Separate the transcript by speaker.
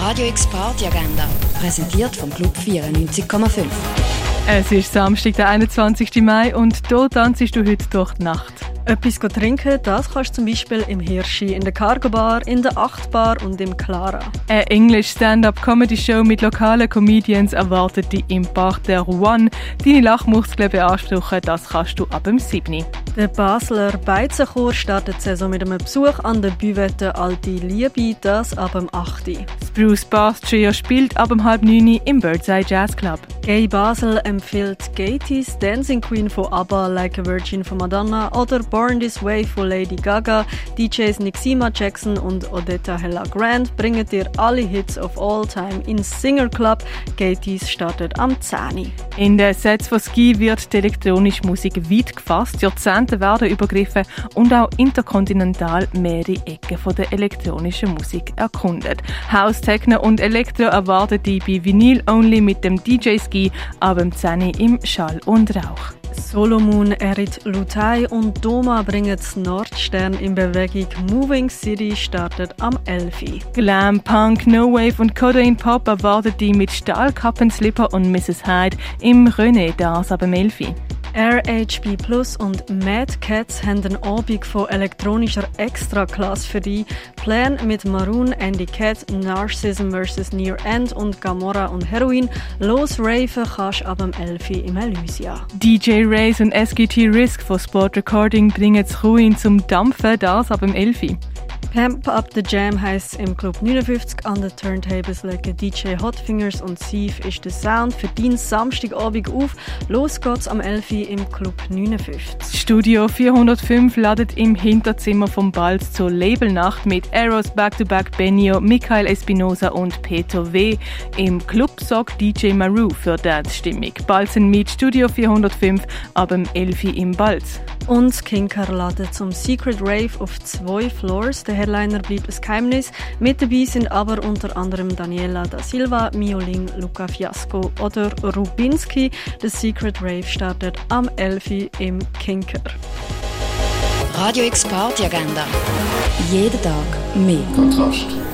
Speaker 1: Radio X Party Agenda, präsentiert vom Club 94,5.
Speaker 2: Es ist Samstag, der 21. Mai und hier tanzest du heute durch die Nacht.
Speaker 3: Etwas trinken, das kannst du zum Beispiel im Hirschi, in der Cargo Bar, in der Achtbar und im Clara.
Speaker 2: Eine English Stand-Up-Comedy-Show mit lokalen Comedians erwartet dich im Park der One. Deine Lachmuskeln beanspruchen, das kannst du ab dem 7.
Speaker 3: Der Basler Beizenchor startet die Saison mit einem Besuch an der Büvette Alte Liebe, das ab dem 8.
Speaker 2: Bruce Bass Trio spielt ab dem halb 9 im Birdseye Jazz Club.
Speaker 3: Gay Basel empfiehlt Gaties, Dancing Queen von ABBA, Like a Virgin von Madonna oder Born This Way von Lady Gaga. DJs Nixima Jackson und Odetta Hella Grant bringen dir alle Hits of all time in Singer Club. Gaties startet am 10.
Speaker 2: In den Sets von Ski wird die elektronische Musik weit gefasst. Jahrzehnte werden übergriffen und auch interkontinental mehrere Ecken der elektronischen Musik erkundet. House, Techno und Elektro erwartet die bei Vinyl Only mit dem DJ Ski ab dem 10 im Schall und Rauch.
Speaker 3: Solomon, Erit Lutai und Doma bringen Nordstern in Bewegung. Moving City startet am 11.
Speaker 2: Glam, Punk, No Wave und Codaine Pop erwartet die mit Stahlkappen, Slipper und Mrs. Hyde im René, das ab dem 11.
Speaker 3: RHB Plus und Mad Cats haben einen Abend von elektronischer Extraklasse für die. Plan mit Maroon, Andy Cat, Narcissism vs. Near End und Gamora und Heroin. Los raven kannst ab dem 11. im Elysia.
Speaker 2: DJ Race und SGT Risk von Sport Recording bringen das Ruin zum Dampfen, das ab dem 11.
Speaker 3: Pamp Up the Jam heisst im Club 59 an den Turntables legen DJ Hotfingers und Sieve ist der Sound für deinen Samstagabend auf. Los geht's am 11. im Club 59.
Speaker 2: Studio 405 ladet im Hinterzimmer vom Balz zur Labelnacht mit Eros Back-to-Back Benio, Michael Espinosa und Peter W. Im Club sorgt DJ Maru für Dance-Stimmung. Balzen mit Studio 405 ab dem 11. im Balz.
Speaker 3: Und Kinker laden zum Secret Rave auf zwei Floors. Der Headliner bleibt ein Geheimnis. Mit dabei sind aber unter anderem Daniela da Silva, Mioling, Luca Fiasco oder Rubinski. Der Secret Rave startet am 11. im Kinker.
Speaker 1: Radio X Party Agenda. Jeden Tag mehr.
Speaker 4: Kontrast.